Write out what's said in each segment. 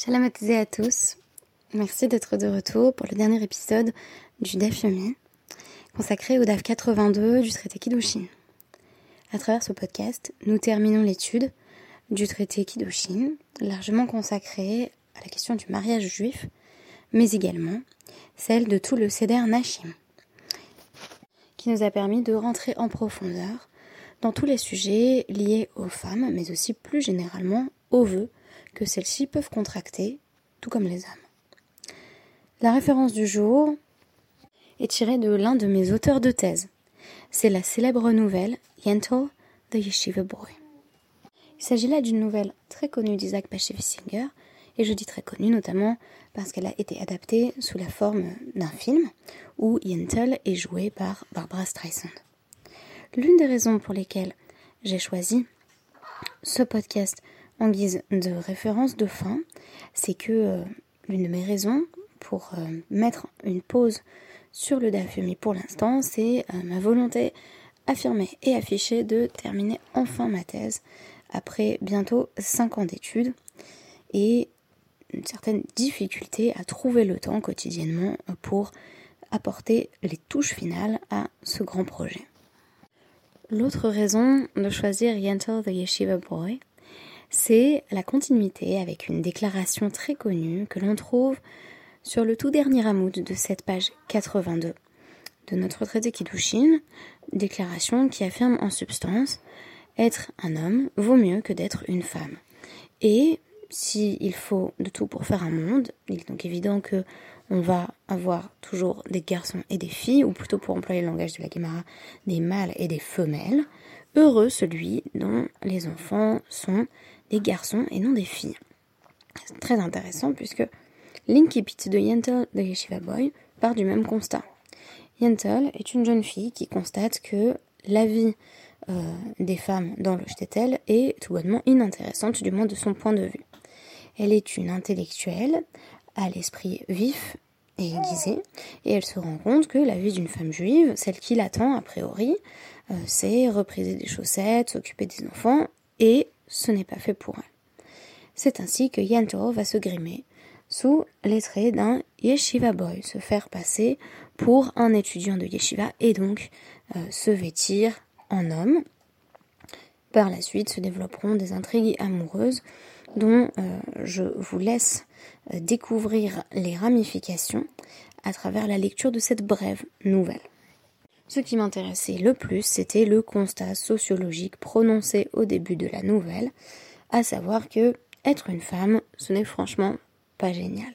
Shalom à tous. Merci d'être de retour pour le dernier épisode du DAF Yomi, consacré au DAF 82 du traité Kiddushin. À travers ce podcast, nous terminons l'étude du traité Kiddushin, largement consacré à la question du mariage juif, mais également celle de tout le Seder Nashim, qui nous a permis de rentrer en profondeur dans tous les sujets liés aux femmes, mais aussi plus généralement aux vœux que celles-ci peuvent contracter, tout comme les âmes. La référence du jour est tirée de l'un de mes auteurs de thèse. C'est la célèbre nouvelle Yentl, the Yeshiva Boy. Il s'agit là d'une nouvelle très connue d'Isaac Bashevis Singer, et je dis très connue notamment parce qu'elle a été adaptée sous la forme d'un film où Yentl est joué par Barbara Streisand. L'une des raisons pour lesquelles j'ai choisi ce podcast en guise de référence de fin, c'est que euh, l'une de mes raisons pour euh, mettre une pause sur le DAFUMI pour l'instant, c'est euh, ma volonté affirmée et affichée de terminer enfin ma thèse après bientôt 5 ans d'études et une certaine difficulté à trouver le temps quotidiennement pour apporter les touches finales à ce grand projet. L'autre raison de choisir Yentl the Yeshiva Boy, c'est la continuité avec une déclaration très connue que l'on trouve sur le tout dernier amoud de cette page 82 de notre traité Kiddushin, déclaration qui affirme en substance être un homme vaut mieux que d'être une femme. Et s'il faut de tout pour faire un monde, il est donc évident que on va avoir toujours des garçons et des filles, ou plutôt pour employer le langage de la Guémara, des mâles et des femelles. Heureux celui dont les enfants sont des garçons et non des filles. C'est très intéressant puisque l'incipit de Yentl de Yeshiva Boy part du même constat. Yentl est une jeune fille qui constate que la vie euh, des femmes dans le shtetl est tout bonnement inintéressante, du moins de son point de vue. Elle est une intellectuelle à l'esprit vif et aiguisé, et elle se rend compte que la vie d'une femme juive, celle qui l'attend a priori, euh, c'est repriser des chaussettes, s'occuper des enfants et ce n'est pas fait pour elle. C'est ainsi que Yanto va se grimer sous les traits d'un yeshiva boy, se faire passer pour un étudiant de yeshiva et donc euh, se vêtir en homme. Par la suite se développeront des intrigues amoureuses dont euh, je vous laisse euh, découvrir les ramifications à travers la lecture de cette brève nouvelle. Ce qui m'intéressait le plus, c'était le constat sociologique prononcé au début de la nouvelle, à savoir que être une femme, ce n'est franchement pas génial.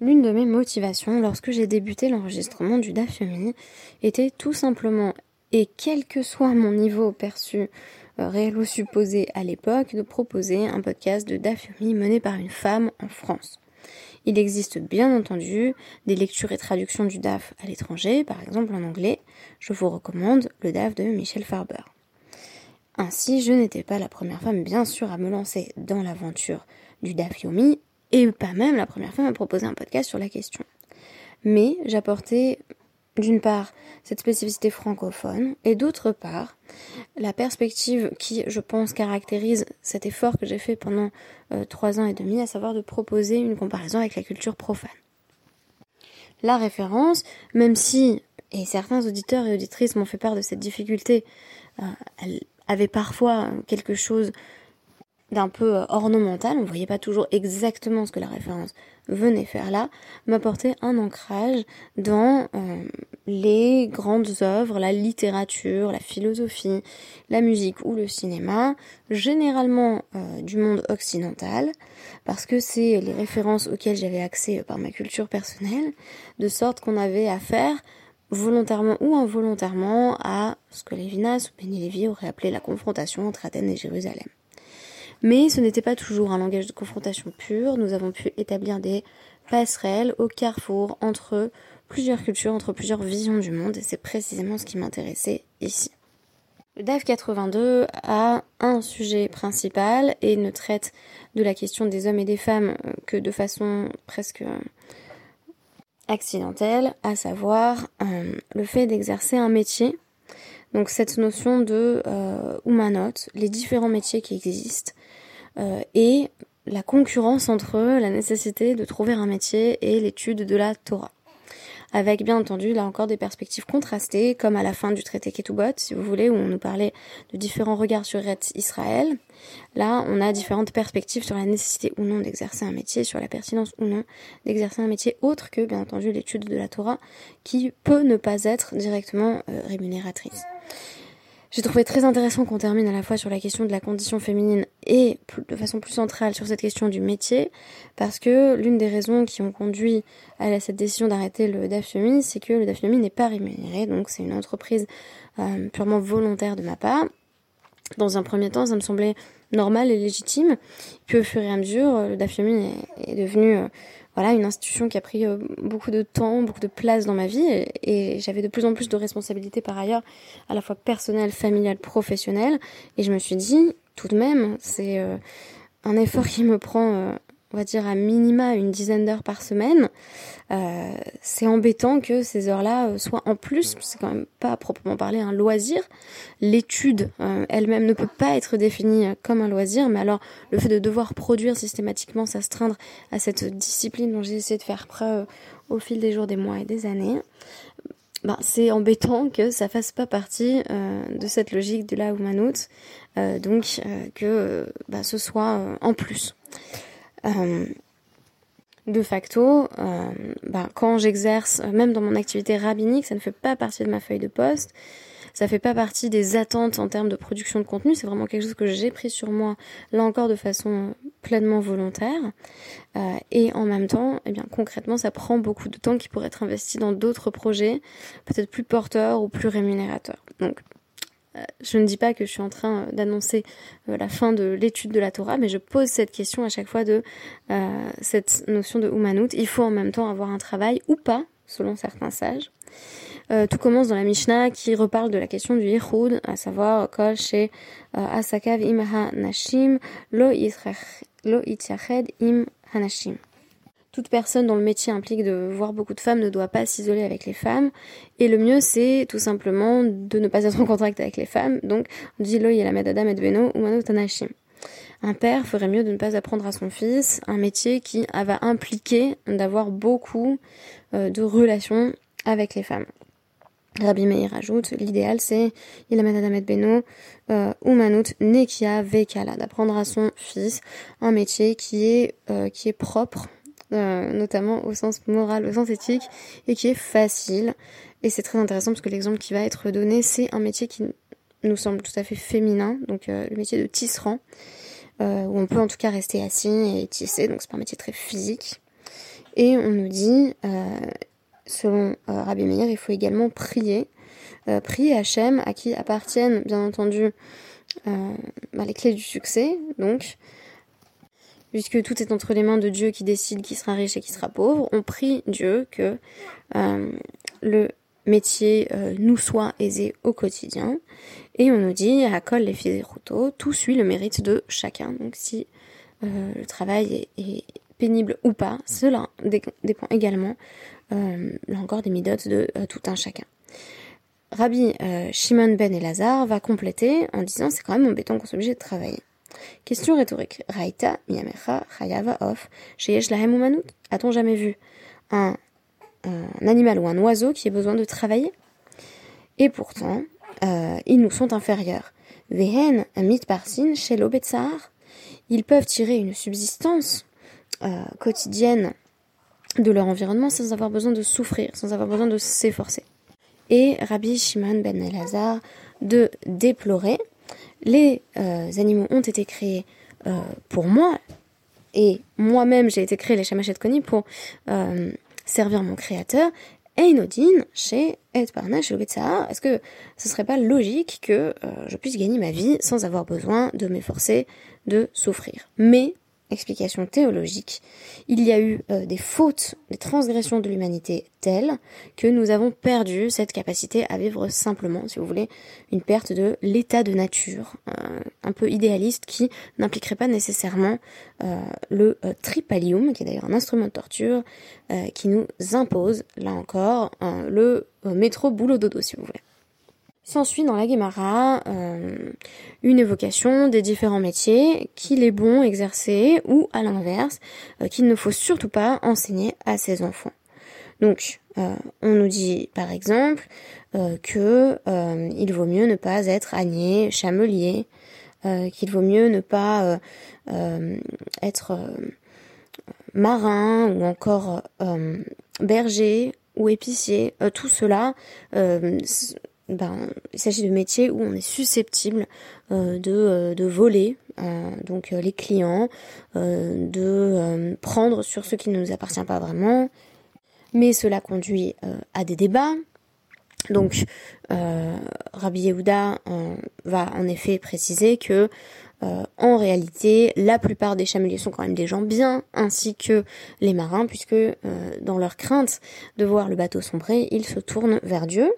L'une de mes motivations lorsque j'ai débuté l'enregistrement du DAFUMI était tout simplement, et quel que soit mon niveau perçu euh, réel ou supposé à l'époque, de proposer un podcast de DAFUMI mené par une femme en France. Il existe bien entendu des lectures et traductions du DAF à l'étranger, par exemple en anglais. Je vous recommande le DAF de Michel Farber. Ainsi, je n'étais pas la première femme, bien sûr, à me lancer dans l'aventure du DAF Yomi, et pas même la première femme à proposer un podcast sur la question. Mais j'apportais d'une part cette spécificité francophone et d'autre part la perspective qui je pense caractérise cet effort que j'ai fait pendant euh, trois ans et demi à savoir de proposer une comparaison avec la culture profane. La référence, même si, et certains auditeurs et auditrices m'ont fait part de cette difficulté, euh, elle avait parfois quelque chose d'un peu euh, ornemental, on voyait pas toujours exactement ce que la référence venait faire là, m'apporter un ancrage dans euh, les grandes œuvres, la littérature, la philosophie, la musique ou le cinéma, généralement euh, du monde occidental, parce que c'est les références auxquelles j'avais accès par ma culture personnelle, de sorte qu'on avait affaire volontairement ou involontairement à ce que Lévinas ou Benny Lévy auraient appelé la confrontation entre Athènes et Jérusalem. Mais ce n'était pas toujours un langage de confrontation pur. Nous avons pu établir des passerelles au carrefour entre plusieurs cultures, entre plusieurs visions du monde, et c'est précisément ce qui m'intéressait ici. Le DAF 82 a un sujet principal et ne traite de la question des hommes et des femmes que de façon presque accidentelle, à savoir euh, le fait d'exercer un métier. Donc cette notion de euh, les différents métiers qui existent, euh, et la concurrence entre la nécessité de trouver un métier et l'étude de la Torah avec bien entendu là encore des perspectives contrastées, comme à la fin du traité Ketubot, si vous voulez, où on nous parlait de différents regards sur Israël. Là, on a différentes perspectives sur la nécessité ou non d'exercer un métier, sur la pertinence ou non d'exercer un métier autre que, bien entendu, l'étude de la Torah, qui peut ne pas être directement euh, rémunératrice. J'ai trouvé très intéressant qu'on termine à la fois sur la question de la condition féminine et de façon plus centrale sur cette question du métier, parce que l'une des raisons qui ont conduit à cette décision d'arrêter le DAFIOMI, c'est que le DAFIOMI n'est pas rémunéré, donc c'est une entreprise euh, purement volontaire de ma part. Dans un premier temps, ça me semblait normal et légitime. Puis au fur et à mesure, le DAFIOMI est, devenu euh, voilà une institution qui a pris euh, beaucoup de temps, beaucoup de place dans ma vie et, j'avais de plus en plus de responsabilités par ailleurs, à la fois personnelles, familiales, professionnelles. Et je me suis dit tout de même c'est euh, un effort qui me prend euh, on va dire à minima une dizaine d'heures par semaine, euh, c'est embêtant que ces heures-là euh, soient en plus, c'est quand même pas à proprement parler un loisir. L'étude euh, elle-même ne peut pas être définie comme un loisir, mais alors le fait de devoir produire systématiquement, s'astreindre à cette discipline dont j'ai essayé de faire preuve au fil des jours, des mois et des années, ben, c'est embêtant que ça fasse pas partie de cette logique de la humanoute, donc que ben, ce soit en plus. Euh, de facto, euh, bah, quand j'exerce, même dans mon activité rabbinique, ça ne fait pas partie de ma feuille de poste. Ça fait pas partie des attentes en termes de production de contenu. C'est vraiment quelque chose que j'ai pris sur moi, là encore de façon pleinement volontaire. Euh, et en même temps, eh bien concrètement, ça prend beaucoup de temps qui pourrait être investi dans d'autres projets, peut-être plus porteurs ou plus rémunérateurs. Donc euh, je ne dis pas que je suis en train euh, d'annoncer euh, la fin de l'étude de la Torah, mais je pose cette question à chaque fois de cette notion de Umanout. Il faut en même temps avoir un travail ou pas, selon certains sages. tout commence dans la Mishnah qui reparle de la question du Yichud, à savoir Kol chez Asakav im Nashim lo im Hanashim toute personne dont le métier implique de voir beaucoup de femmes ne doit pas s'isoler avec les femmes. Et le mieux, c'est tout simplement de ne pas être en contact avec les femmes. Donc, dit lo la et beno ou tanashim. Un père ferait mieux de ne pas apprendre à son fils un métier qui va impliquer d'avoir beaucoup euh, de relations avec les femmes. Rabbi Meir ajoute, l'idéal c'est Ilamed Adam et Beno euh, ou Manout Nekia Vekala, d'apprendre à son fils un métier qui est, euh, qui est propre euh, notamment au sens moral, au sens éthique, et qui est facile. Et c'est très intéressant parce que l'exemple qui va être donné, c'est un métier qui nous semble tout à fait féminin, donc euh, le métier de tisserand, euh, où on peut en tout cas rester assis et tisser, donc c'est un métier très physique. Et on nous dit, selon Rabbi Meir, il faut également prier, prier Hachem, à qui appartiennent bien entendu bah, les clés du succès, donc puisque tout est entre les mains de Dieu qui décide qui sera riche et qui sera pauvre, on prie Dieu que euh, le métier euh, nous soit aisé au quotidien. Et on nous dit, à col les fils tout suit le mérite de chacun. Donc si euh, le travail est, pénible ou pas, cela dépend également, là encore, des midotes de tout un chacun. Rabbi Shimon ben Elazar va compléter en disant c'est quand même embêtant qu'on soit obligé de travailler. Question rhétorique. Raita, miyamecha, chayava, of, sheyesh lahem umanut. A-t-on jamais vu un, animal ou un oiseau qui ait besoin de travailler? Et pourtant, euh, ils nous sont inférieurs. Vehen, mit parsin, l'obetsar. Ils peuvent tirer une subsistance euh, quotidienne de leur environnement sans avoir besoin de souffrir, sans avoir besoin de s'efforcer. Et Rabbi Shimon ben Elazar de déplorer les euh, animaux ont été créés euh, pour moi, et moi-même j'ai été créé les Shamachet Koni pour euh, servir mon créateur, Einodin chez Et Parna chez Est-ce que ce serait pas logique que je puisse gagner ma vie sans avoir besoin de m'efforcer de souffrir? Mais explication théologique, il y a eu euh, des fautes, des transgressions de l'humanité telles que nous avons perdu cette capacité à vivre simplement, si vous voulez, une perte de l'état de nature, euh, un peu idéaliste qui n'impliquerait pas nécessairement euh, le tripalium, qui est d'ailleurs un instrument de torture, qui nous impose, là encore, le métro boulot dodo, si vous voulez. S'ensuit dans la Gemara une évocation des différents métiers qu'il est bon exercer ou à l'inverse qu'il ne faut surtout pas enseigner à ses enfants. Donc on nous dit par exemple que il vaut mieux ne pas être ânier, chamelier, qu'il vaut mieux ne pas être marin ou encore euh, berger ou épicier, euh, tout cela, euh, ben, il s'agit de métiers où on est susceptible de, de voler donc les clients, de prendre sur ce qui ne nous appartient pas vraiment, mais cela conduit à des débats. Donc, Rabbi Yehuda va en effet préciser que euh, en réalité, la plupart des chameliers sont quand même des gens bien, ainsi que les marins, puisque euh, dans leur crainte de voir le bateau sombrer, ils se tournent vers Dieu.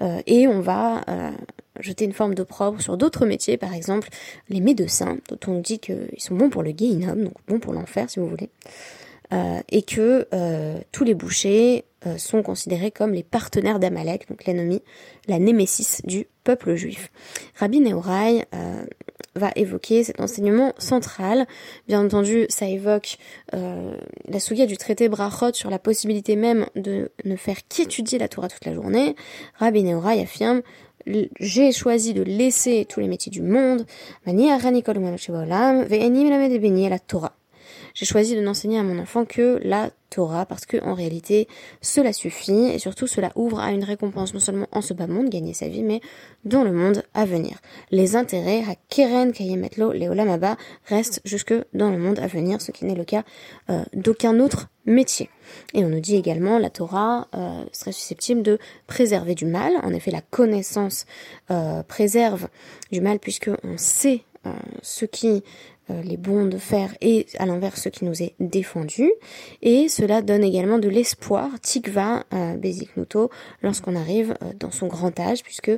Euh, et on va jeter une forme d'opprobre sur d'autres métiers, par exemple les médecins, dont on dit qu'ils sont bons pour le Guéhinum, donc bons pour l'enfer si vous voulez. et que tous les bouchers sont considérés comme les partenaires d'Amalek, donc l'ennemi, la némésis du peuple juif. Rabbi Nehorai va évoquer cet enseignement central. Bien entendu, ça évoque euh, la souillade du traité Brachot sur la possibilité même de ne faire qu'étudier la Torah toute la journée. Rabbi Nehorai affirme j'ai choisi de laisser tous les métiers du monde. la Torah. J'ai choisi de n'enseigner à mon enfant que la Torah parce que en réalité cela suffit et surtout cela ouvre à une récompense non seulement en ce bas monde, gagner sa vie, mais dans le monde à venir. Les intérêts à Keren Kayemetlo Leolamaba restent jusque dans le monde à venir, ce qui n'est le cas euh, d'aucun autre métier. Et on nous dit également la Torah euh, serait susceptible de préserver du mal. En effet, la connaissance euh, préserve du mal puisque on sait ce qui les bons de faire et à l'inverse ce qui nous est défendu. Et cela donne également de l'espoir, tikva, euh, Nuto, lorsqu'on arrive euh, dans son grand âge, puisque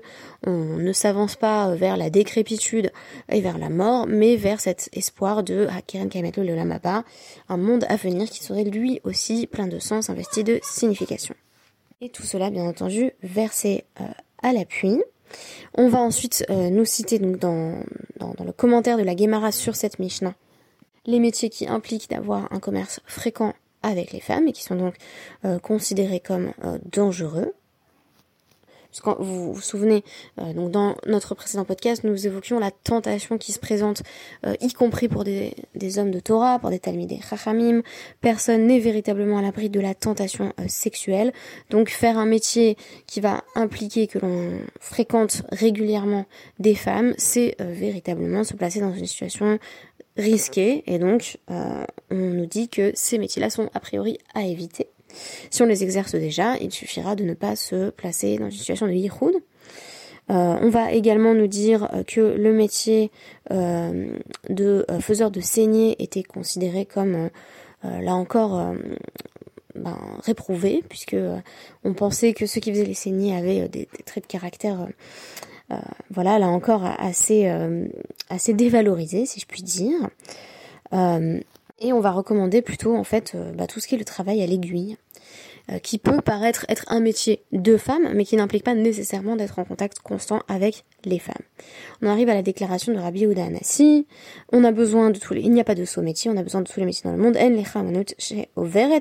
on ne s'avance pas vers la décrépitude et vers la mort, mais vers cet espoir de Keren Kametlo le Lamaba, un monde à venir qui serait lui aussi plein de sens, investi de signification. Et tout cela, bien entendu, versé à l'appui. On va ensuite euh, nous citer dans, le commentaire de la Gemara sur cette Mishnah les métiers qui impliquent d'avoir un commerce fréquent avec les femmes et qui sont donc euh, considérés comme euh, dangereux. Vous vous souvenez, euh, donc dans notre précédent podcast, nous évoquions la tentation qui se présente, euh, y compris pour des, des, hommes de Torah, pour des Talmidei Chachamim. Personne n'est véritablement à l'abri de la tentation euh, sexuelle. Donc faire un métier qui va impliquer que l'on fréquente régulièrement des femmes, c'est véritablement se placer dans une situation risquée. Et donc, on nous dit que ces métiers-là sont a priori à éviter. Si on les exerce déjà, il suffira de ne pas se placer dans une situation de yichud. Euh, on va également nous dire euh, que le métier euh, de faiseur de saignée était considéré comme, là encore, ben, réprouvé, puisque on pensait que ceux qui faisaient les saignées avaient des, traits de caractère, voilà, là encore assez, assez dévalorisés, si je puis dire. et on va recommander plutôt en fait bah, tout ce qui est le travail à l'aiguille. Euh, qui peut paraître être un métier de femme, mais qui n'implique pas nécessairement d'être en contact constant avec les femmes. On arrive à la déclaration de Rabbi Yehuda Anassi. On a besoin de tous les, il n'y a pas de saut métier, on a besoin de tous les métiers dans le monde. En Overet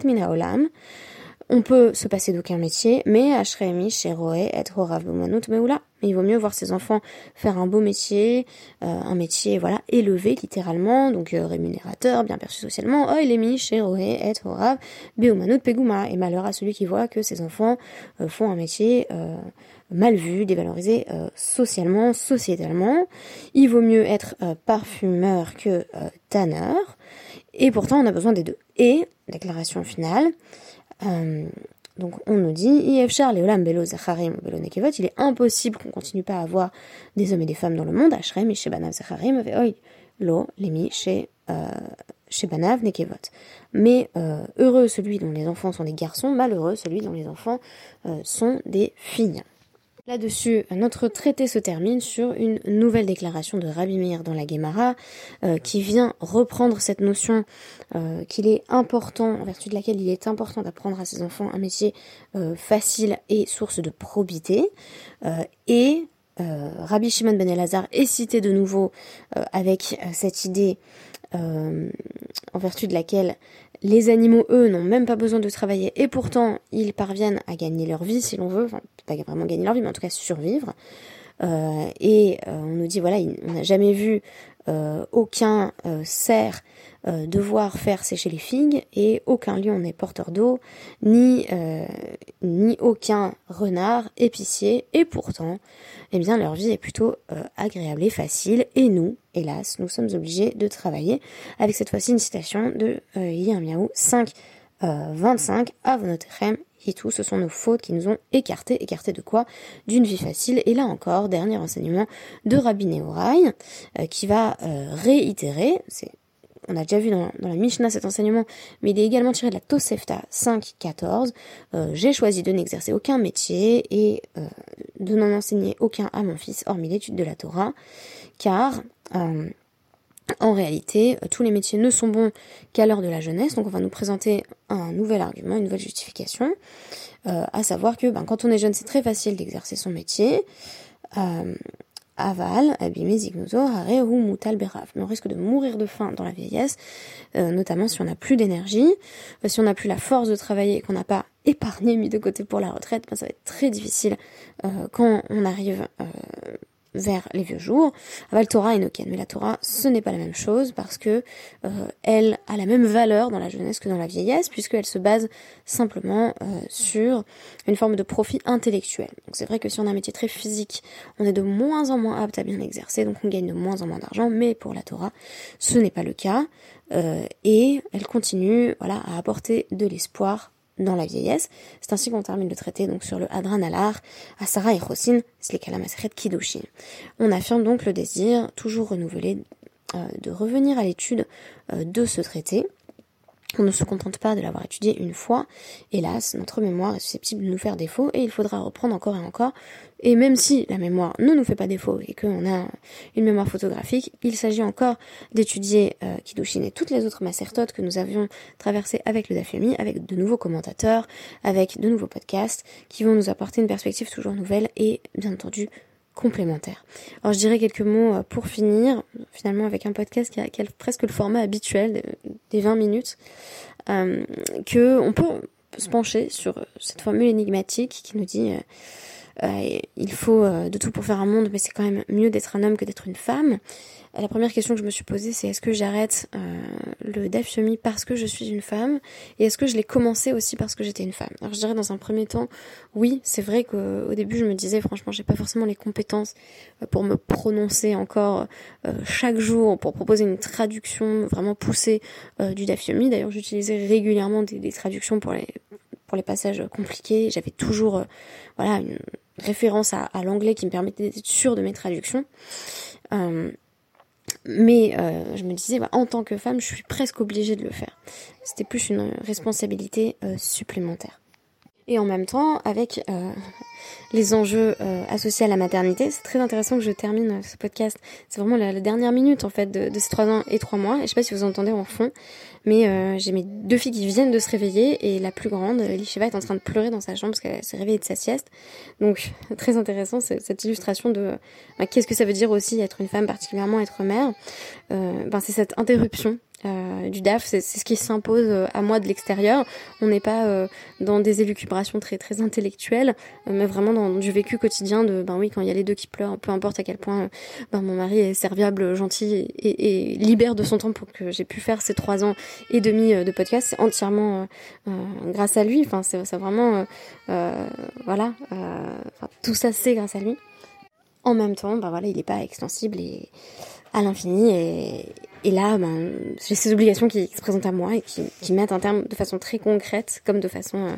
On peut se passer d'aucun métier, mais Ashremi, Sheroe, et Horav Bumanut Meula il vaut mieux voir ses enfants faire un beau métier, euh, un métier voilà élevé littéralement, donc euh, rémunérateur, bien perçu socialement. Oh, il est mis chez et Horav, Peguma. Et malheur à celui qui voit que ses enfants euh, font un métier mal vu, dévalorisé socialement, sociétalement. Il vaut mieux être parfumeur que tanneur. Et pourtant, on a besoin des deux. Et, déclaration finale, donc on nous dit, il est impossible qu'on continue pas à avoir des hommes et des femmes dans le monde, lo, chez, euh, chez Banav, Nekevot. Mais euh, heureux celui dont les enfants sont des garçons, malheureux celui dont les enfants euh, sont des filles. Là-dessus, notre traité se termine sur une nouvelle déclaration de Rabbi Meir dans la Gemara, euh, qui vient reprendre cette notion euh, qu'il est important, en vertu de laquelle il est important d'apprendre à ses enfants un métier euh, facile et source de probité, et Rabbi Shimon ben Elazar est cité de nouveau avec cette idée en vertu de laquelle les animaux, eux, n'ont même pas besoin de travailler et pourtant ils parviennent à gagner leur vie si l'on veut, enfin pas vraiment gagner leur vie, mais en tout cas survivre. Euh, et euh, on nous dit voilà, on n'a jamais vu aucun cerf devoir faire sécher les figues et aucun lion n'est porteur d'eau, ni ni aucun renard épicier. Et pourtant, eh bien leur vie est plutôt agréable et facile. Et nous, hélas, nous sommes obligés de travailler. Avec cette fois-ci une citation de Yirmiyahu 5 25 Avonotechem tout, ce sont nos fautes qui nous ont écartés. Écartés de quoi? D'une vie facile. Et là encore, dernier enseignement de Rabbi Nehorai, euh, qui va euh, réitérer, on a déjà vu dans, la Mishnah cet enseignement, mais il est également tiré de la Tosefta 5.14. Euh, J'ai choisi de n'exercer aucun métier et de n'en enseigner aucun à mon fils, hormis l'étude de la Torah, car en réalité, euh, tous les métiers ne sont bons qu'à l'heure de la jeunesse, donc on va nous présenter un nouvel argument, une nouvelle justification, euh, à savoir que ben, quand on est jeune, c'est très facile d'exercer son métier. Euh, aval, abîmé, zignozo, hare ou beraf. Mais on risque de mourir de faim dans la vieillesse, notamment si on n'a plus d'énergie, si on n'a plus la force de travailler et qu'on n'a pas épargné, mis de côté pour la retraite, ben, ça va être très difficile quand on arrive vers les vieux jours. Aval Torah et Noken. Mais la Torah, ce n'est pas la même chose parce que euh, elle a la même valeur dans la jeunesse que dans la vieillesse, puisqu'elle se base simplement euh, sur une forme de profit intellectuel. Donc c'est vrai que si on a un métier très physique, on est de moins en moins apte à bien l'exercer, donc on gagne de moins en moins d'argent, mais pour la Torah, ce n'est pas le cas. Euh, et elle continue voilà, à apporter de l'espoir dans la vieillesse. C'est ainsi qu'on termine le traité donc sur le Hadran Alar, Asara et Chosin, Slekalamasret Kidushin. On affirme donc le désir, toujours renouvelé, euh, de revenir à l'étude euh, de ce traité, on ne se contente pas de l'avoir étudié une fois. Hélas, notre mémoire est susceptible de nous faire défaut et il faudra reprendre encore et encore. Et même si la mémoire ne nous fait pas défaut et qu'on a une mémoire photographique, il s'agit encore d'étudier euh, et toutes les autres macertotes que nous avions traversées avec le Dafyomi, avec de nouveaux commentateurs, avec de nouveaux podcasts qui vont nous apporter une perspective toujours nouvelle et bien entendu complémentaire. Alors je dirais quelques mots euh, pour finir, finalement avec un podcast qui a, presque le format habituel des 20 minutes, euh, que on peut se pencher sur cette formule énigmatique qui nous dit euh, euh il faut de tout pour faire un monde, mais c'est quand même mieux d'être un homme que d'être une femme. La première question que je me suis posée, c'est est-ce que j'arrête euh, le Daf parce que je suis une femme? Et est-ce que je l'ai commencé aussi parce que j'étais une femme? Alors je dirais dans un premier temps, oui, c'est vrai qu'au début je me disais, franchement, j'ai pas forcément les compétences euh, pour me prononcer encore euh, chaque jour, pour proposer une traduction vraiment poussée du Daf D'ailleurs, j'utilisais régulièrement des, traductions pour les pour les passages compliqués. J'avais toujours voilà une référence à, l'anglais qui me permettait d'être sûre de mes traductions. Mais euh, je me disais, bah, en tant que femme, je suis presque obligée de le faire. C'était plus une responsabilité euh, supplémentaire. Et en même temps, avec euh, les enjeux associés à la maternité, c'est très intéressant que je termine ce podcast. C'est vraiment la, dernière minute en fait de, ces trois ans et trois mois. Et je sais pas si vous entendez en fond, mais euh, j'ai mes deux filles qui viennent de se réveiller et la plus grande, Lishiva, est en train de pleurer dans sa chambre parce qu'elle s'est réveillée de sa sieste. Donc très intéressant cette illustration de bah, qu'est-ce que ça veut dire aussi être une femme, particulièrement être mère. Euh, ben, c'est cette interruption euh, du DAF, c'est ce qui s'impose euh, à moi de l'extérieur. On n'est pas euh, dans des élucubrations très très intellectuelles, mais vraiment dans du vécu quotidien de ben oui quand il y a les deux qui pleurent, peu importe à quel point ben, mon mari est serviable, gentil et, et, libère de son temps pour que j'ai pu faire ces trois ans et demi de podcast, c'est entièrement grâce à lui. Enfin c'est vraiment voilà, tout ça c'est grâce à lui. En même temps, ben voilà, il n'est pas extensible et à l'infini et, et là, ben, j'ai ces obligations qui, se présentent à moi et qui, mettent un terme de façon très concrète comme de façon euh,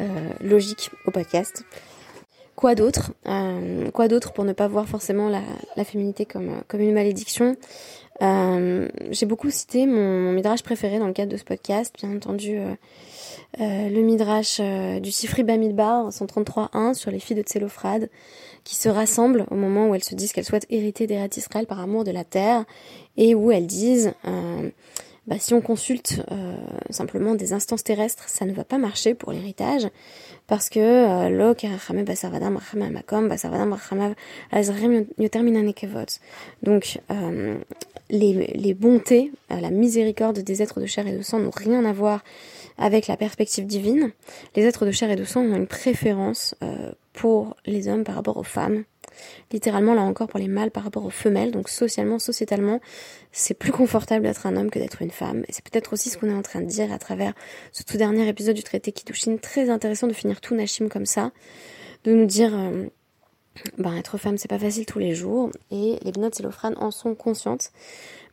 euh logique au podcast. Quoi d'autre euh, Quoi d'autre pour ne pas voir forcément la, la féminité comme, comme une malédiction? Euh, J'ai beaucoup cité mon, midrash préféré dans le cadre de ce podcast, bien entendu euh, euh, le midrash du Sifri Bamidbar 133.1 sur les filles de Tsélophrade qui se rassemblent au moment où elles se disent qu'elles souhaitent hériter d'Eretz Israël par amour de la terre et où elles disent euh, bah, si on consulte euh, simplement des instances terrestres, ça ne va pas marcher pour l'héritage, parce que euh, lo donc euh, les, les bontés, la miséricorde des êtres de chair et de sang n'ont rien à voir avec la perspective divine. Les êtres de chair et de sang ont une préférence pour les hommes par rapport aux femmes littéralement là encore pour les mâles par rapport aux femelles. Donc socialement, sociétalement, c'est plus confortable d'être un homme que d'être une femme. Et c'est peut-être aussi ce qu'on est en train de dire à travers ce tout dernier épisode du traité Kiddushin. Très intéressant de finir tout Nashim comme ça, de nous dire. Euh, ben, être femme, c'est pas facile tous les jours, et les Bnot et en sont conscientes.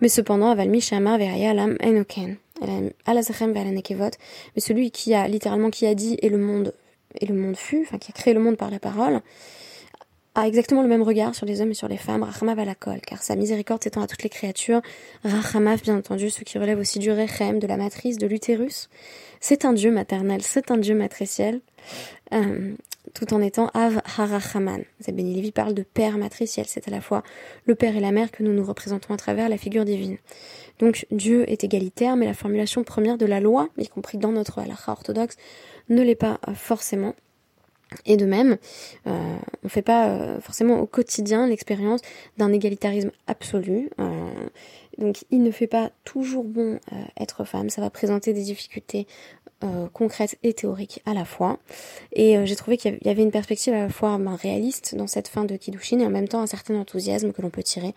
Mais cependant, Aval Shamar Alam Enoken, Mais celui qui a littéralement qui a dit et le monde et le monde fut, enfin qui a créé le monde par la parole, a exactement le même regard sur les hommes et sur les femmes, Rachamav à la colle, car sa miséricorde s'étend à toutes les créatures, Rachamav bien entendu, ce qui relève aussi du Rechem, de la matrice, de l'utérus. C'est un Dieu maternel, c'est un Dieu matriciel, euh, tout en étant Av Harachaman. Zabeni Levi parle de père matriciel, c'est à la fois le père et la mère que nous nous représentons à travers la figure divine. Donc Dieu est égalitaire, mais la formulation première de la loi, y compris dans notre halakha orthodoxe, ne l'est pas euh, forcément. Et de même, euh, on ne fait pas euh, forcément au quotidien l'expérience d'un égalitarisme absolu. Donc il ne fait pas toujours bon être femme, ça va présenter des difficultés concrètes et théoriques à la fois. Et j'ai trouvé qu'il y avait une perspective à la fois ben, réaliste dans cette fin de Kiddushin et en même temps un certain enthousiasme que l'on peut tirer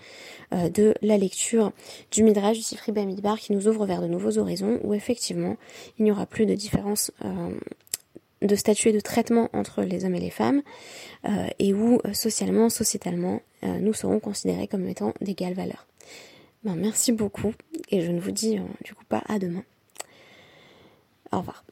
de la lecture du Midrash du Sifri Bamidbar qui nous ouvre vers de nouveaux horizons où effectivement il n'y aura plus de différence de statut et de traitement entre les hommes et les femmes, euh, et où euh, socialement, sociétalement, euh, nous serons considérés comme étant d'égale valeur. Ben, merci beaucoup, et je ne vous dis du coup pas à demain. Au revoir.